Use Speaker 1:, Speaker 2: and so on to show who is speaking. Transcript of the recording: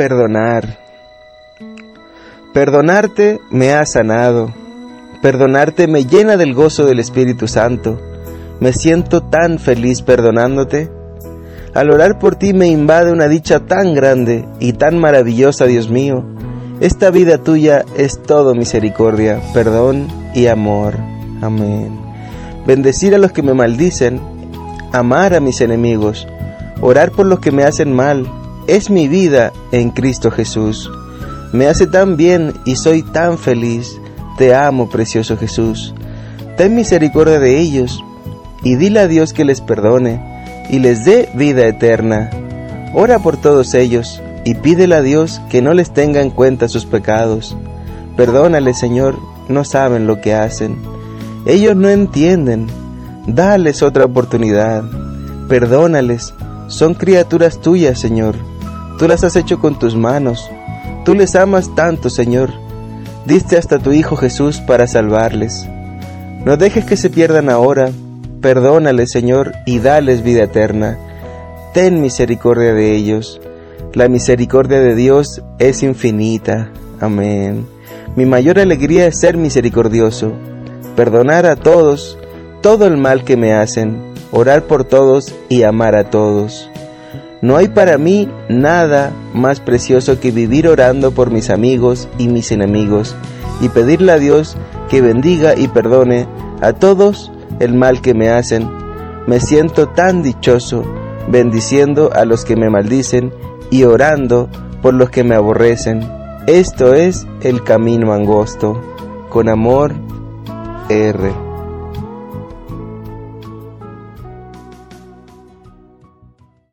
Speaker 1: perdonar. Perdonarte me ha sanado. Perdonarte me llena del gozo del Espíritu Santo. Me siento tan feliz perdonándote. Al orar por ti me invade una dicha tan grande y tan maravillosa, Dios mío. Esta vida tuya es todo misericordia, perdón y amor. Amén. Bendecir a los que me maldicen, amar a mis enemigos, orar por los que me hacen mal, es mi vida en Cristo Jesús. Me hace tan bien y soy tan feliz. Te amo, precioso Jesús. Ten misericordia de ellos y dile a Dios que les perdone y les dé vida eterna. Ora por todos ellos y pídele a Dios que no les tenga en cuenta sus pecados. Perdónales, Señor, no saben lo que hacen. Ellos no entienden. Dales otra oportunidad. Perdónales. Son criaturas tuyas, Señor. Tú las has hecho con tus manos. Tú les amas tanto, Señor. Diste hasta tu Hijo Jesús para salvarles. No dejes que se pierdan ahora Perdónale, Señor, y dales vida eterna. Ten misericordia de ellos. La misericordia de Dios es infinita. Amén. Mi mayor alegría es ser misericordioso, perdonar a todos todo el mal que me hacen, orar por todos y amar a todos. No hay para mí nada más precioso que vivir orando por mis amigos y mis enemigos y pedirle a Dios que bendiga y perdone a todos el mal que me hacen. Me siento tan dichoso, bendiciendo a los que me maldicen y orando por los que me aborrecen. Esto es el camino angosto. Con amor, R.